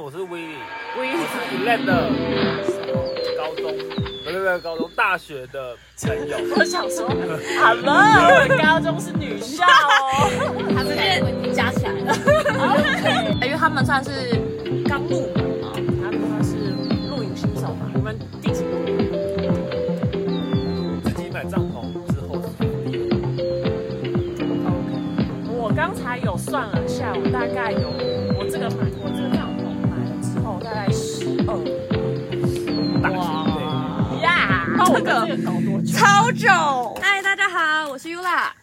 我是威利，威我是 Elen 的高中，不是不是高中，大学的朋友。我想说，Hello，我的高中是女校哦。他们两个问题加起来了。因为他们算是刚入门嘛，他们算是露营新手嘛？你们第几露营？自己买帐篷之后是第二我刚才有算了一下，我大概有这个这个搞多久超久。嗨，大家好，我是 Yula。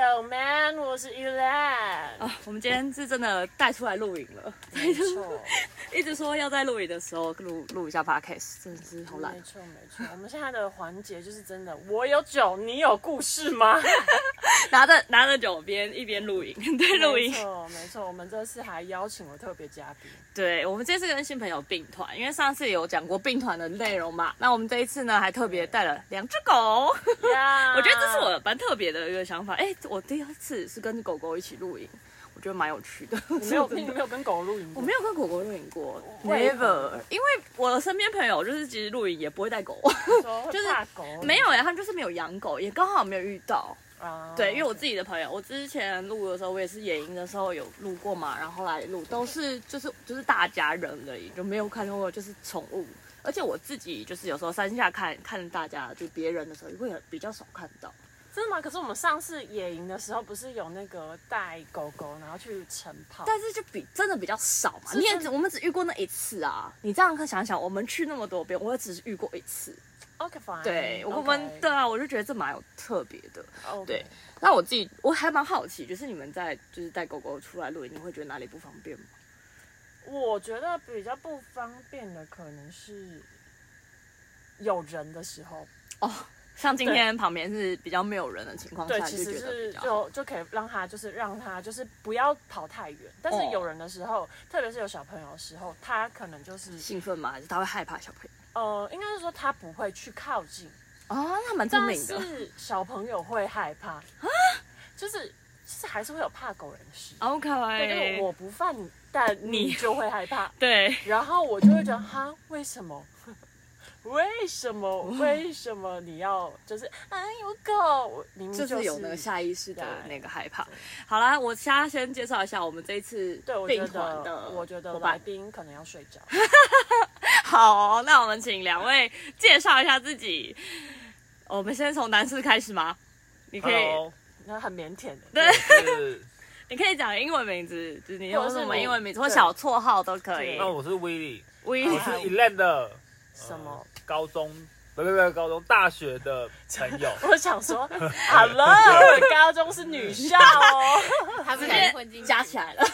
？Yo man，我是 Elan。啊，我们今天是真的带出来露营了，没错，一直说要在露营的时候录录一下 podcast，真的是好懒没。错，没错。我们现在的环节就是真的，我有酒，你有故事吗？拿着拿着酒边一边露营，对露营没。错，没错。我们这次还邀请了特别嘉宾。对，我们这次跟新朋友并团，因为上次有讲过并团的内容嘛，那我们这一次呢还特别带了两只狗。呀我觉得这是我蛮特别的一个想法。哎，我第一次是跟狗狗一起露营，我觉得蛮有趣的。你没有你没有跟狗露营过？我没有跟狗狗露营过，never。因为我的身边朋友就是其实露营也不会带狗，就是狗，没有呀，他们就是没有养狗，也刚好没有遇到。啊对，因为我自己的朋友，我之前录的时候，我也是野营的时候有录过嘛，然后后来录都是就是就是大家人而已，就没有看到过就是宠物。而且我自己就是有时候山下看看大家就别人的时候，也会很比较少看到。真的吗？可是我们上次野营的时候，不是有那个带狗狗，然后去晨跑？但是就比真的比较少嘛，你也只我们只遇过那一次啊。你这样可想想，我们去那么多遍，我也只是遇过一次。OK fine，对我们对啊，我就觉得这蛮有特别的。对那我自己我还蛮好奇，就是你们在就是带狗狗出来露营，你会觉得哪里不方便吗？我觉得比较不方便的可能是有人的时候，哦，像今天旁边是比较没有人的情况对，下，其实是就就可以让他就是让他就是不要跑太远，但是哦有人的时候，特别是有小朋友的时候，他可能就是兴奋嘛？还是他会害怕小朋友？呃，应该是说他不会去靠近，哦，那蛮聪但明的。是 小朋友会害怕啊，就是就是还是会有怕狗人士。OK，对，就是我不犯，但你就会害怕。对然后我就会觉得，哈，为什么？为什么？为什么你要就是啊有狗？我明明就是有那个下意识的那个害怕。好啦，我先先介绍一下我们这一次对，我并觉得团的我觉得伙伴。来宾可能要睡着。好，那我们请两位介绍一下自己。我们先从男士开始吗？你可以 Hello，那很腼腆的，对 你可以讲英文名字，就是你用什么英文名字或小绰号都可以。那我是威利，威我是 Elen 的 什么？呃高中，不不不是高中，大学的朋友。我想说，Hello，高中是女校哦。他们两个混进加起来了！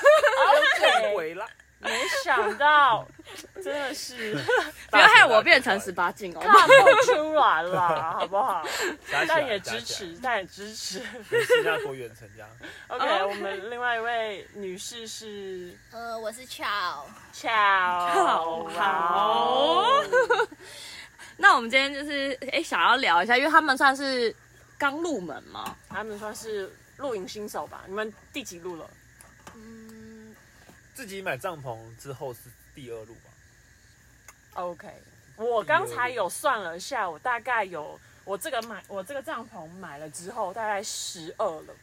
没想到，真的是 不要害我变成十八禁哦。看不出来啦，好不好？但也支持，但也支持。新加坡远程这样。OK，OK 我们另外一位女士是呃，我是 Chow，巧，好好那我们今天就是哎想要聊一下，因为他们算是刚入门嘛，他们算是露营新手吧？你们第几路了？嗯，自己买帐篷之后是第二路吧？OK，我刚才有算了一下，我大概有我这个买我这个帐篷买了之后，大概十二了。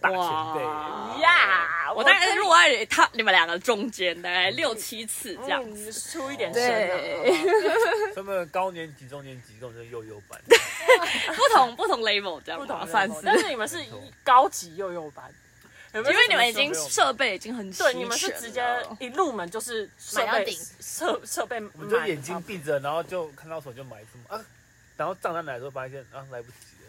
大前辈，呀。我大概是落在他你们两个中间，大概六七次这样嗯子。出一点声对。啊，他们高年级、中年级跟我是幼幼班，不同不同 level 这样不同，的算 level 是。但是你们是高级幼幼班，因因为你们已经设备已经很齐对你们是直接一入门就是设备买到顶。设设备，我们就眼睛闭着，然后就看到手就买什么啊，然后账单来的时候发现啊来不及了。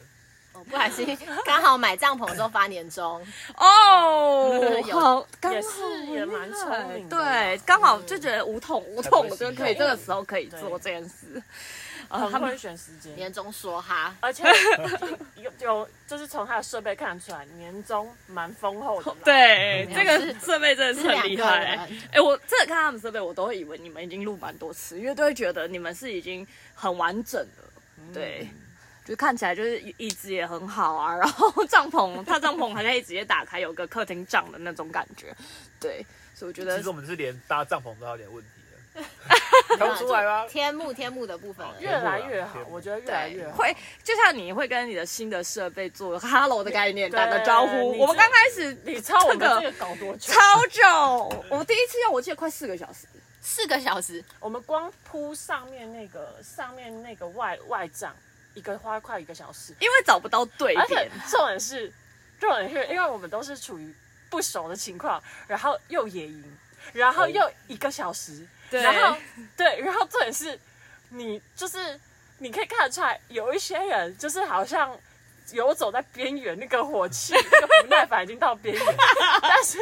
哦不小心刚好买帐篷的时候发年终，哦，有 好，刚好也是也蛮聪明对，刚好就觉得无痛无痛，我就可以这个时候可以做这件事。啊，他们很会选时间，年终说哈，而且 有有就是从他的设备看得出来，年终蛮丰厚的。对这个设备真的是很厉害。哎，我真的看他们设备，我都会以为你们已经录蛮多次，因为都会觉得你们是已经很完整了。对，就看起来就是椅子也很好啊，然后帐篷，他帐篷还可以直接打开，有个客厅帐的那种感觉，对，所以我觉得其实我们是连搭帐篷都有点问题了，看不出来吗？天幕天幕的部分，越来越好我觉得越来越好。会就像你会跟你的新的设备做 hello 的概念，打个招呼。我们刚开始你超我们这个搞多久？超久，我第一次用我记得快四个小时。四个小时，我们光铺上面那个上面那个外外帐，一个花快一个小时，因为找不到对而且点，重点是，重点是因为我们都是处于不熟的情况，然后又野营，然后又一个小时，对然后对，然后重点是，你就是你可以看得出来，有一些人就是好像游走在边缘，那个火气、那个不耐烦已经到边缘，但是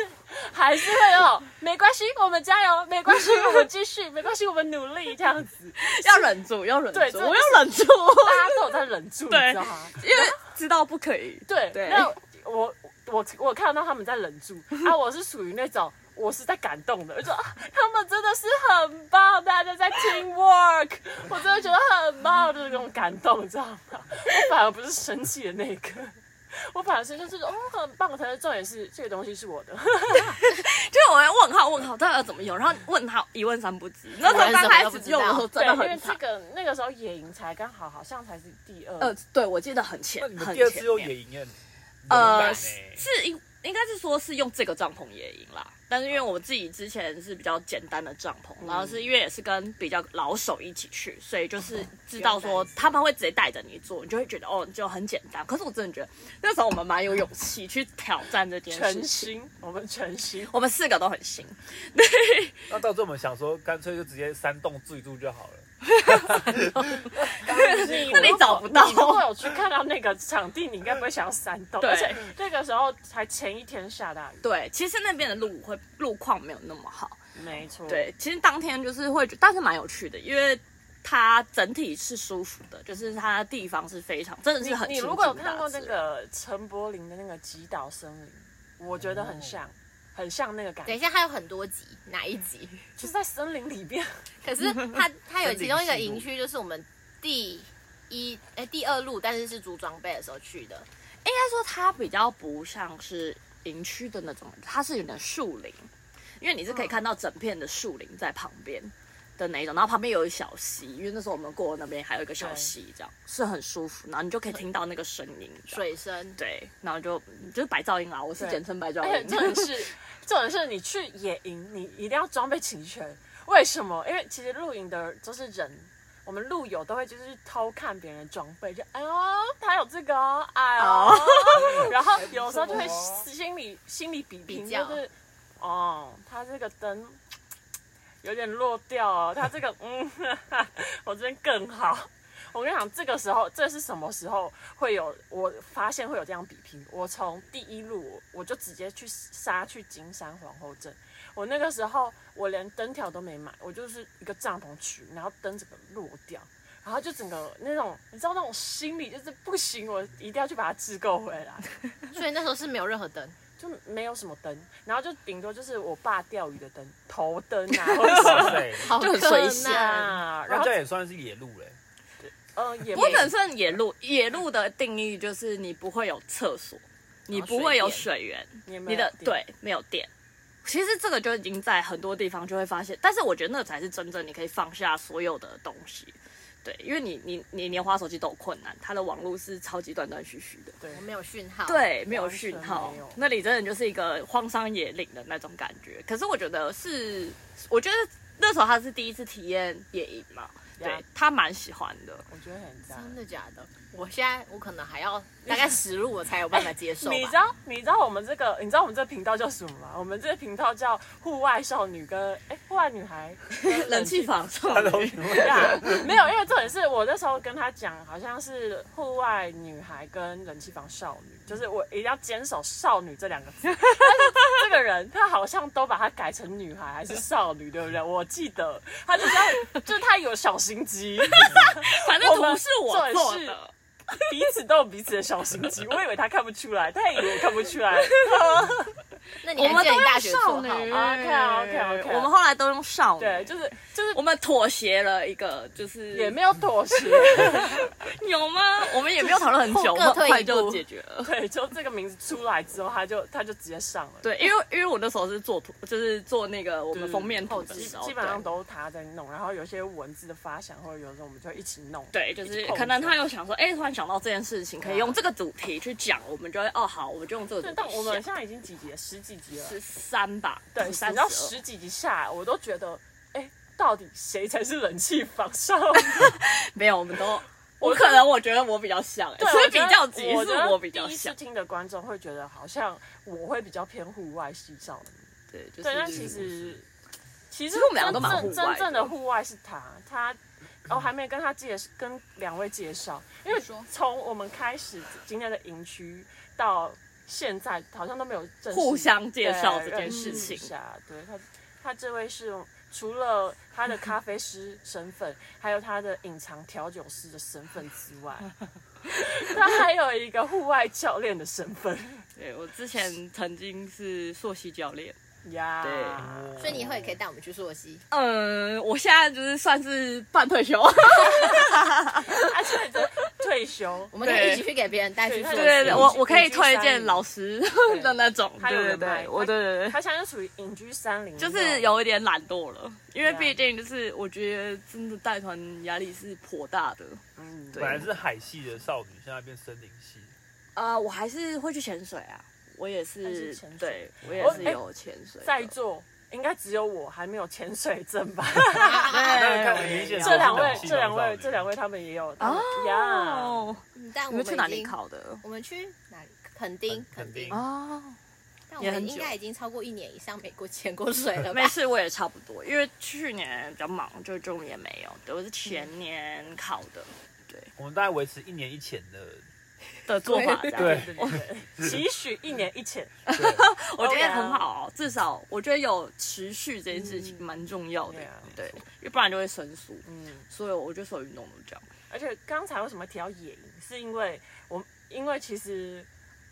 还是会有没关系，我们加油，没关系，我们继续，没关系，我们努力这样子，要忍住，要忍住，对这我要忍住，大家都有在忍住，你对知道吗？因为知道不可以。对，对那我我我看到他们在忍住啊，我是属于那种我是在感动的，我就说啊他们真的是很棒，大家在 team work，我真的觉得很棒，就是那种感动，你知道吗？我反而不是生气的那一个。我反而是就是哦很棒，才是重点是这个东西是我的，就是我要问号问号，到底要怎么用？然后问号一问三不知。那时候刚开始用的时候真对，的因为。这个那个时候野营才刚好，好像才是第二，呃，对，我记得很前那你，们很第二次用野营呃，是欸是应应该是说是用这个帐篷野营啦，但是因为我自己之前是比较简单的帐篷，然后是因为也是跟比较老手一起去，所以就是知道说他们会直接带着你做，你就会觉得哦就很简单。可是我真的觉得那时候我们蛮有勇气去挑战这件事全情，新，我们全新。我们四个都很新，那到最后我们想说，干脆就直接山洞住一住就好了。那你找不到你如果有去看到那个场地，你应该不会想要山洞。对而且那个时候才前一天下大雨。对，其实那边的路会路况没有那么好，没错。对，其实当天就是会觉，但是蛮有趣的，因为它整体是舒服的，就是它的地方是非常，真的是很亲你如果有看过那个陈柏霖的那个《极岛森林》，我觉得很像，很像那个感觉，等一下，它有很多集，哪一集？就是在森林里边。可是它它有其中一个营区，就是我们第一哎第二路，但是是租装备的时候去的。应该说它比较不像是营区的那种，它是有点树林，因为你是可以看到整片的树林在旁边的那一种，然后旁边有一小溪，因为那时候我们过那边还有一个小溪，这样是很舒服，然后你就可以听到那个声音，水声，对，然后就就是白噪音啦，我是简称白噪音，重点是，重点是你去野营，你一定要装备齐全。为什么？因为其实露营的就是人，我们路友都会就是偷看别人的装备，就哎呦他有这个哦，哎呦，然后有时候就会 心里心里比拼，比较。就是哦，他这个灯有点落掉哦，他这个嗯，我这边更好。我跟你讲，这个时候，这是什么时候会有？我发现会有这样比拼。我从第一路，我就直接去杀去金山皇后镇。我那个时候，我连灯条都没买，我就是一个帐篷区，然后灯整个落掉，然后就整个那种，你知道那种心理就是不行，我一定要去把它支够回来，所以那时候是没有任何灯。就没有什么灯，然后就顶多就是我爸钓鱼的灯，头灯啊，或者什么塞，好就很困随性难。啊，然后那这也算是野路嘞。呃也不能算野路，野路的定义就是你不会有厕所，你不会有水源，也没你的对没有电。其实这个就已经在很多地方就会发现，但是我觉得那才是真正你可以放下所有的东西。对，因为你你你连滑手机都有困难，它的网络是超级断断续续的。对没有讯号。，对，没有讯号，那里真的就是一个荒山野岭的那种感觉。可是我觉得是，我觉得那时候他是第一次体验野营嘛，对他蛮喜欢的。我觉得很赞。真的假的？我现在我可能还要大概 十路我才有办法接受吧。你知道你知道我们这个你知道我们这个频道叫什么吗？我们这个频道叫户外少女跟哎户外女孩跟 冷气房少 Hello，女，没有，因为重点是我那时候跟他讲，好像是户外女孩跟冷气房少女，就是我一定要坚守少女这两个字。但是这个人他好像都把它改成女孩还是少女，对不对？我记得他就这样，就是他有小心机，反正我们图是我做的。彼此都有彼此的小心机。我以为他看不出来，他也以为我看不出来。那你我们都用还记得你大学少绰女号？OK，OK，OK 我们后来都用少女，对，就是就是我们妥协了一个，就是也没有妥协，有吗？我们也没有讨论很久，很快就解决了。对，就这个名字出来之后，他就他就直接上了。对，因为因为我那时候是做图，就是做那个我们封面图的基时候，基本上都是他在弄，然后有些文字的发想，或者有时候我们就会一起弄。对，就是可能他撞有想说，哎、突然想到这件事情，可以用这个主题去讲，我们就会哦好，我们就用这个主，题但我们现在已经几集了，十几集了。十三吧，对，三你知道十几集下来，我都觉得，哎，到底谁才是人气榜上？没有，我们都。我可能我觉得我比较像、欸，对，所以比较级我觉得是我比较第一次，听的观众会觉得好像我会比较偏户外系少女。对，就是对，但其实其实我们两个都蛮真户外真正的户外是他，他哦还没跟他介跟两位介绍，因为从我们开始今天的营区到现在，好像都没有正式互相介绍这件事情。一下对他，他这位是除了他的咖啡师身份，还有他的隐藏调酒师的身份之外，他还有一个户外教练的身份。对我之前曾经是溯溪教练，呀。对所以你以后也可以带我们去溯溪。嗯，我现在就是算是半退休，而且这退休，我们可以一起去给别人带去溯溪。对对对对，我我可以推荐老师的那种，对对对，我对对对。他现在就属于隐居山林，就是有一点懒惰了，因为毕竟就是我觉得真的带团压力是颇大的。嗯，本来是海系的少女，现在变森林系。呃，我还是会去潜水啊，我也是是潜水对我也是有潜水的。在座应该只有我还没有潜水证吧？这两位这两位，这两位他们也有。哦，嗯但我们你们去哪里？考的？我们去哪里？垦丁，垦丁。哦，但我也很久们应该已经超过一年以上没过潜过水了吧没？事，我也差不多，因为去年比较忙，就就也没有。对，我是前年考的，对我们大概维持一年一潜的，的做法这样。对对对对，期许一年一潜，对，我觉得很好，至少我觉得有持续这件事情蛮重要的对因为不然就会生疏。嗯。所以我觉得所有运动都这样。而且刚才为什么提到野营，是因为我因为其实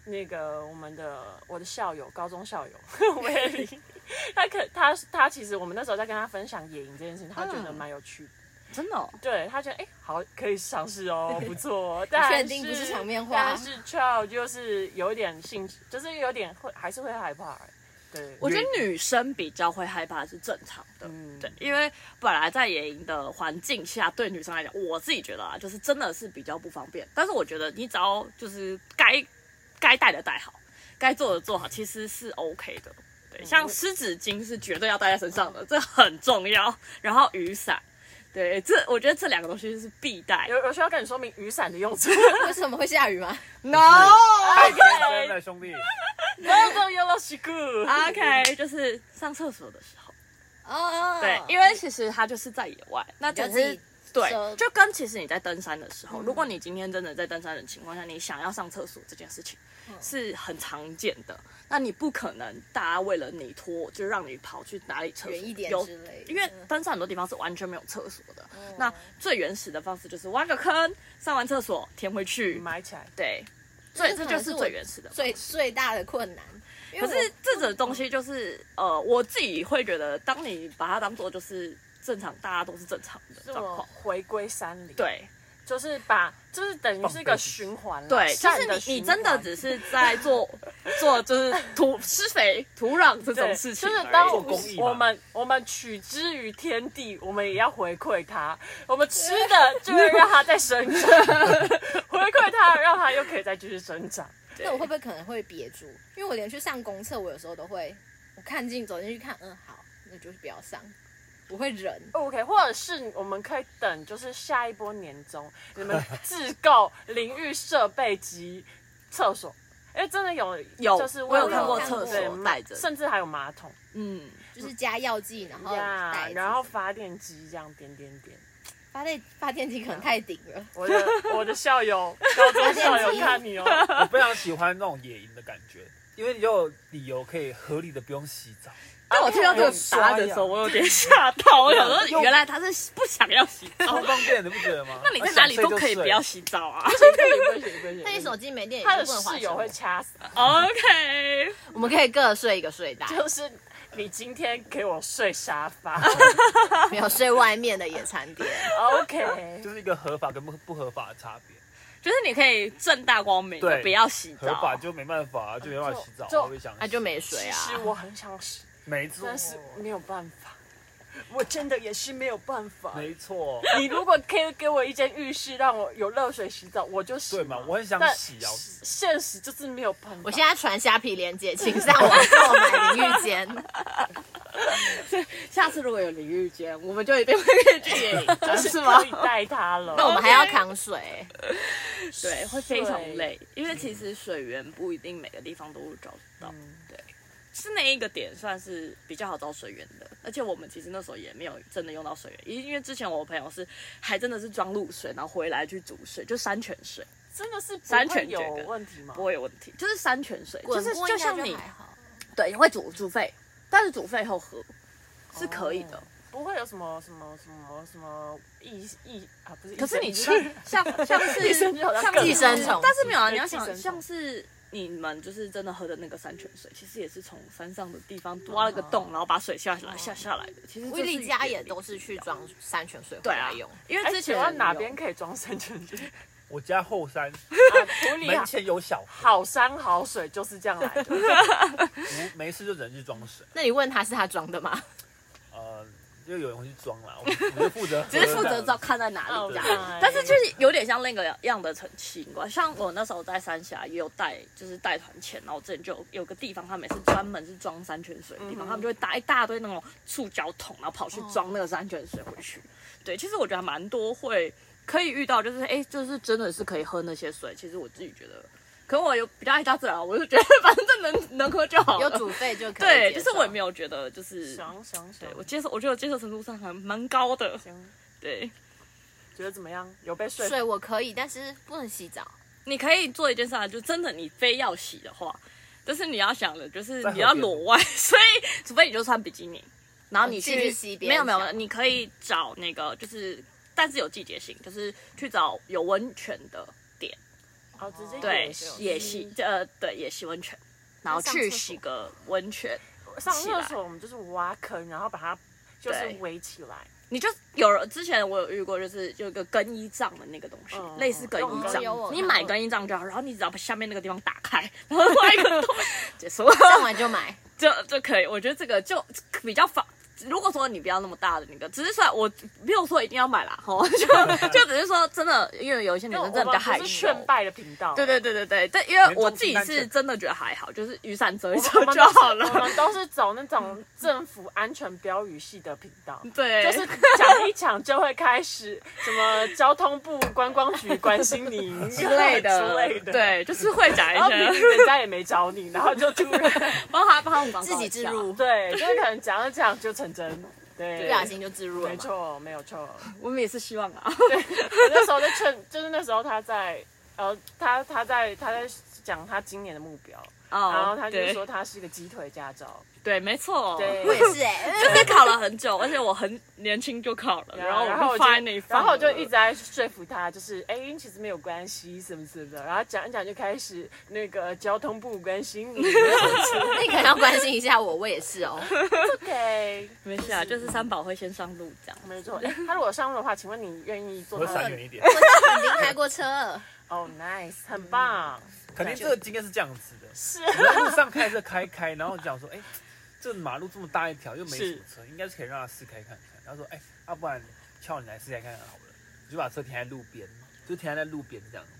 那个我们的我的校友，高中校友威力，他可他他其实我们那时候在跟他分享野营这件事情，他觉得嗯蛮有趣的，真的、哦，对他觉得哎、好可以尝试哦，不错哦，但确定不是场面话但是 Chow 就是有一点兴趣，就是有点会还是会害怕、对，我觉得女生比较会害怕是正常的。嗯对，因为本来在野营的环境下，对女生来讲，我自己觉得啊，就是真的是比较不方便。但是我觉得你只要就是该该带的带好，该做的做好，其实是 OK 的。对，像湿纸巾是绝对要带在身上的，这很重要。然后雨伞，对，这我觉得这两个东西是必带。有有需要跟你说明雨伞的用处。为什么会下雨吗？No，太天真了，兄弟。那种有了西库，OK，就是上厕所的时候，哦，对，因为其实它就是在野外，那就是对，就跟其实你在登山的时候，如果你今天真的在登山的情况下，你想要上厕所这件事情是很常见的，那你不可能大家为了你拖就让你跑去哪里厕所远一点有之类的，因为嗯登山很多地方是完全没有厕所的。哦那最原始的方式就是挖个坑，上完厕所填回去。埋起来。对，所以这这就是最原始的。最最大的困难。可是这种东西就是呃，我自己会觉得，当你把它当做就是正常，大家都是正常的状况。回归山林，，对就是把，就是等于是一个循环啦，对，就是你你真的只是在做 做就是土施肥土壤这种，事情，就是当我们我们取之于天地，我们也要回馈它。我们吃的 就会让它再生长，回馈它，让它又可以再继续生长。那我会不会可能会憋住？因为我连去上公厕，我有时候都会，我看进走进去看，嗯，好，那就是不要上，我会忍。OK，或者是我们可以等，就是下一波年终，你们自购淋浴设备及厕所。因为真的有有就是我有看过厕所带着甚至还有马桶嗯，就是加药剂，然后呀带着然后发电机这样点点点。发电发电机可能太顶了，我的我的校友，高中校友看你哦。我非常喜欢那种野营的感觉，因为你就有理由可以合理的不用洗澡，但我听到这个答案的时候，我有点吓到，我想说 原来他是不想要洗澡超。方便，你不觉得吗？那你在哪里都可以不要洗澡啊不行不行不行，那你手机没电，他的室友会掐死，？OK，我们可以各睡一个睡袋，就是你今天给我睡沙发没有睡外面的野餐垫。，OK，就是一个合法跟不不合法的差别。就是你可以正大光明的对不要洗合法。就没办法，就没办法洗澡，就我会想那就没水其啊。实我很想洗，没错，但是没有办法，我真的也是没有办法。没错，你如果可以给我一间浴室，让我有热水洗澡，我就洗对嘛，我很想但洗啊，现实就是没有办法。我现在传虾皮链接，请上网购买淋浴间。下次如果有淋浴间，我们就一定会 可以去野营的，是吗可？以带它了。那我们还要扛水，对，会非常累，因为其实水源不一定每个地方都会找得到。嗯是那一个点算是比较好找水源的，而且我们其实那时候也没有真的用到水源，因因为之前我朋友是还真的是装露水，然后回来去煮水，就山泉水真的是山泉有问题吗？不会有问题，就是山泉水，就是就像你。对会煮煮沸，但是煮沸后喝是可以的。哦不会有什么什么什么什么益益啊，不是。可是你知道，像像是像寄生虫但是没有啊，你要想像是你们就是真的喝的那个山泉水，其实也是从山上的地方挖了个洞，然后把水下来下下来的。其实这威力家也都是去装山泉水回对啊来用。因为之前哪有边可以装山泉水？我家后山啊，普里门前有小，好山好水就是这样来的。无没事就人去装水，那你问他是他装的吗？呃，就有人去装啦，我们我们就负责 喝只是负责知道看在哪里这样。哦但是就是有点像那个样的很奇怪，像我那时候在三峡也有带，就是带团前，然后之前就有有个地方，他们也是专门是装山泉水的地方，嗯他们就会搭一大堆那种塑胶桶，然后跑去装那个山泉水回去。对，其实我觉得还蛮多会可以遇到，就是哎，就是真的是可以喝那些水。其实我自己觉得，可能我有比较爱大自然，我就觉得反正能能喝就好了。有煮沸就可以。对，就是我也没。有觉得就是。爽爽爽对，我接受，我觉得我接受程度上还蛮高的。行，对，觉得怎么样？有被说服？水我可以，但是不能洗澡。你可以做一件事啊，就真的你非要洗的话，但是你要想的就是你要裸外，所以除非你就穿比基尼，然后你哦去、没有没有，你可以找那个就是，但是有季节性，就是去找有温泉的点，哦，直接对野洗，呃对野溪温泉，然后去洗个温泉，上厕所我们就是挖坑，然后把它就是围起来。你就有人之前我有遇过，就是有一个更衣帐的那个东西，嗯类似更衣嗯帐，你买更衣帐就好，然后你只要把下面那个地方打开，然后 挖一个洞，结束。上完就买。就就可以。我觉得这个就比较方。如果说你不要那么大的那个，只是说我没有说一定要买啦，吼，就就只是说真的，因为有一些女生真的比较害羞我们是。劝败的频道，对对对对对，但因为我自己是真的觉得还好，就是雨伞遮一遮就好了我。们都是走那种政府安全标语系的频道。对，就是讲一讲就会开始什么交通部观光局关心你之类的之类的，，对，就是会讲一些，人家也没找你，然后就突然帮他帮他们 自己自入，对，就是可能讲着讲就成真，对，不小心就自入了。没错，没有错。我们也是希望啊。对那时候在劝，就是那时候他在，呃，他他在他在讲他今年的目标，哦然后他就对说他是一个鸡腿驾照，对，没错，对，我也是哎、就是考了很久，而且我很年轻就考了，然后然后我就在那里放，然后我就一直在说服他，就是哎、其实没有关系，什么什么的。然后讲一讲就开始那个交通部关心你那 你可能要关心一下我，我也是哦。，OK，没事啊，就是三宝会先上路这样。没错。哎他如果上路的话，请问你愿意坐我他的？闪远一点。我已经开过车了，哦、n i c e 很棒。肯定这个经验是这样子的，是我在路上开车开开，然后讲说，哎、这马路这么大一条，又没什么车，应该是可以让他试开看看。然后说，哎、要、不然叫你来试开看看好了，你就把车停在路边，就停在路边这样子，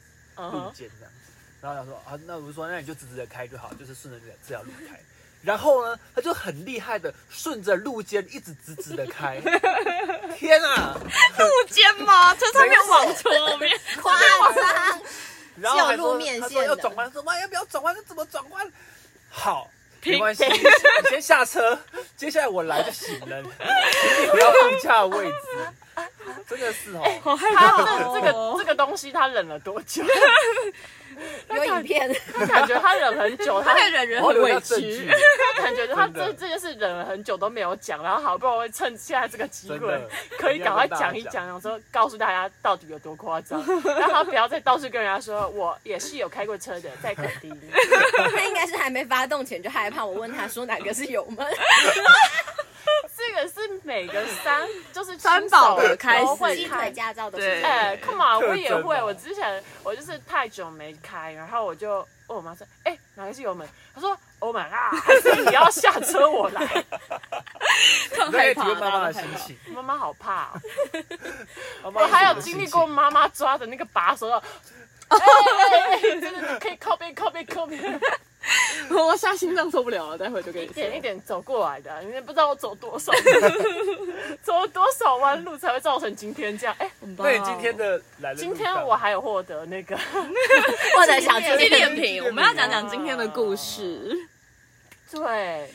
路肩这样子。然后他说，啊，那我就说，那你就直直的开就好，就是顺着这这条路开。然后呢，他就很厉害的顺着路肩一直直直的开。天啊！路肩吗？这上面往左面，夸张。然后还说路面他说要转弯，说妈要不要转弯？这怎么转弯？好，停没关系，你先下车，接下来我来就行了，请 你不要放下位置，真的是哦。好害他怕这这个哦这个东西他忍了多久？有影片，感觉他忍很久，他他看人很委屈。，感觉他这这件事忍了很久都没有讲，然后好不容易趁现在这个机会，可以赶快讲一讲，然后说告诉大家到底有多夸张，让他不要再到处跟人家说我也是有开过车的，在垦丁。他应该是还没发动前就害怕，我问他说哪个是油门，这个是每个三就是三宝的开始都会鸡腿开。驾照的对哎、c o m e on，我也会。我之前我就是太久没开，然后我就问我妈说：“哎、哪个是油门？”她说：“Oh my god，还是你要下车我来。你可特害怕妈妈的心情。”妈妈好怕、哦，我还有经历过妈妈抓的那个把手，哎哎哎，真的可以靠边靠边靠边，我下心脏受不了了，待会就给你一点一说。点走过来的，你也不知道我走多少，走了多少弯路才会造成今天这样。哎、很棒那你今天的来的路今天我还有获得那个，或者小纪纪念念品，我们要讲讲今天的故事。对，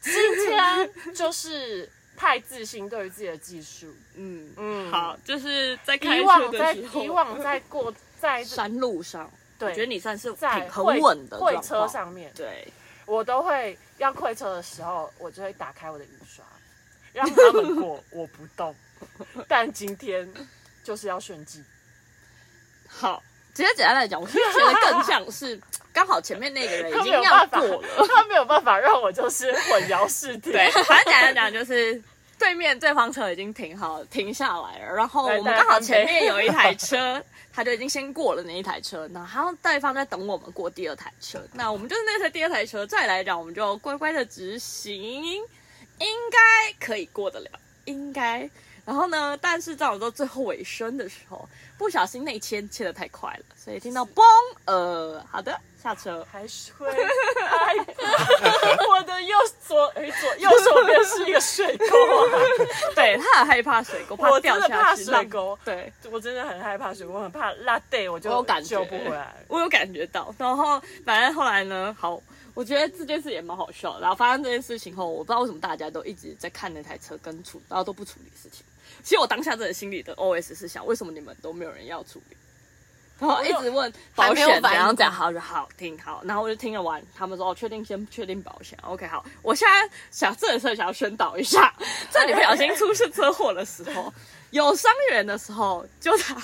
今天就是太自信对于自己的技术，嗯嗯，好，就是在开车以往在以往在过在山路上，我觉得你算是在挺很稳的会车。上面，对，我都会要会车的时候，我就会打开我的雨刷，让他们过，我不动。但今天就是要炫技，好，直接简单来讲，我是觉得更像是刚好前面那个人已经 要过了。，他没有办法让我就是混淆视听。对，反正简单讲就是。对面对方车已经停好停下来了，然后我们刚好前面有一台车，他就已经先过了那一台车，然后对方在等我们过第二台车，那我们就是那台第二台车，再来讲我们就乖乖的直行，应该可以过得了，应该。然后呢，但是在我到最后尾声的时候，不小心内切切的太快了，所以听到嘣，呃，好的，下车。还是会。我的右左哎左右手边是一个水沟啊，对他很害怕水沟，怕我掉下去怕。水沟，对，我真的很害怕水沟，我很怕拉带，我就我感觉救不回来。我有感觉到。然后反正后来呢，好，我觉得这件事也蛮好笑。然后发生这件事情后，我不知道为什么大家都一直在看那台车跟处，然后都不处理事情。其实我当下真的心里的 OS 是想，为什么你们都没有人要处理？然后一直问保险怎反应样讲好就好听好，然后我就听了完，他们说哦，确定先确定保险，OK 好。我现在想这件事想要宣导一下，在你不小心出现车祸的时候，有伤员的时候就打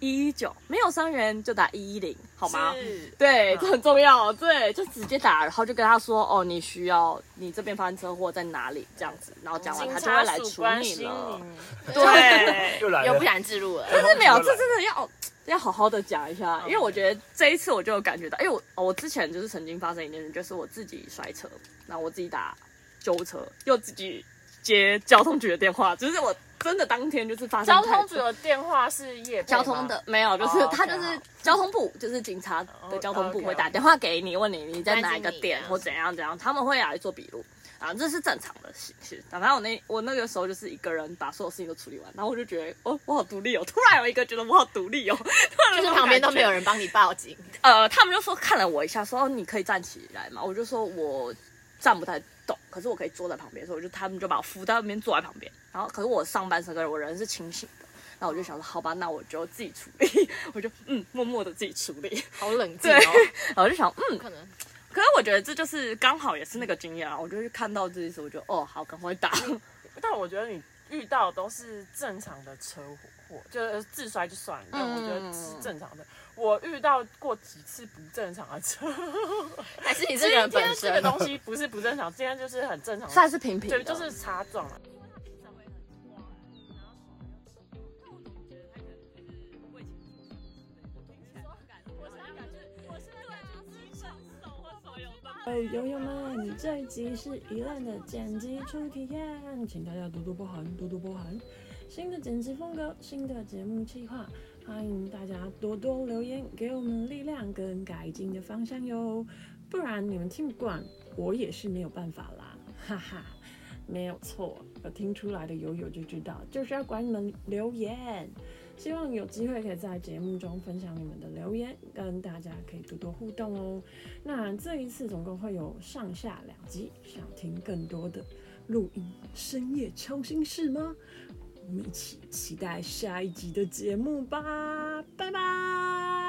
一一九，没有伤员就打一一零，好吗？是对，嗯这很重要。对，就直接打，然后就跟他说，哦，你需要你这边发生车祸在哪里这样子，然后讲完他就会来处理了。你。对，又来，又不想置入了。但是没有，这真的要要好好的讲一下，因为我觉得这一次我就有感觉到，因为我哦我之前就是曾经发生一件事，就是我自己摔车，然后我自己打救护车，又自己接交通局的电话，就是我真的当天就是发生交通局的电话是夜交通的没有，就是哦他就是交通部，就是警察的交通部会打电话给你，问你你在哪一个点或怎样怎样，他们会来做笔录。啊，这是正常的形式。然后我那我那个时候就是一个人把所有事情都处理完，然后我就觉得哦，我好独立哦，突然有一个觉得我好独立哦，突然就是旁边都没有。人帮你报警，呃，他们就说看了我一下，说哦你可以站起来嘛，我就说我站不太动，可是我可以坐在旁边，所以我就他们就把我扶到那边坐在旁边，然后可是我上半身跟我人是清醒的。那我就想说，好吧，那我就自己处理，我就嗯，默默的自己处理。好冷静对哦。，然后我就想，嗯，可能可是我觉得这就是刚好也是那个经验啊，我就去看到这件事，我就哦，好，赶快打。但我觉得你遇到都是正常的车祸，就是自摔就算了，但我觉得是正常的。我遇到过几次不正常的车，还是你今这个人本天这个。东西不是不正常，今天就是很正常，算是平平就是擦撞了。喂，友友们，这一集是宜兰的剪辑初体验，请大家多多包涵，多多包涵。新的剪辑风格，新的节目计划，欢迎大家多多留言，给我们力量跟改进的方向哟。不然你们听不惯，我也是没有办法啦，哈哈。没有错，有听出来的友友就知道，就是要管你们留言。希望有机会可以在节目中分享你们的留言，跟大家可以多多互动哦。那这一次总共会有上下两集，想听更多的录音深夜超心事吗？我们一起期待下一集的节目吧，拜拜。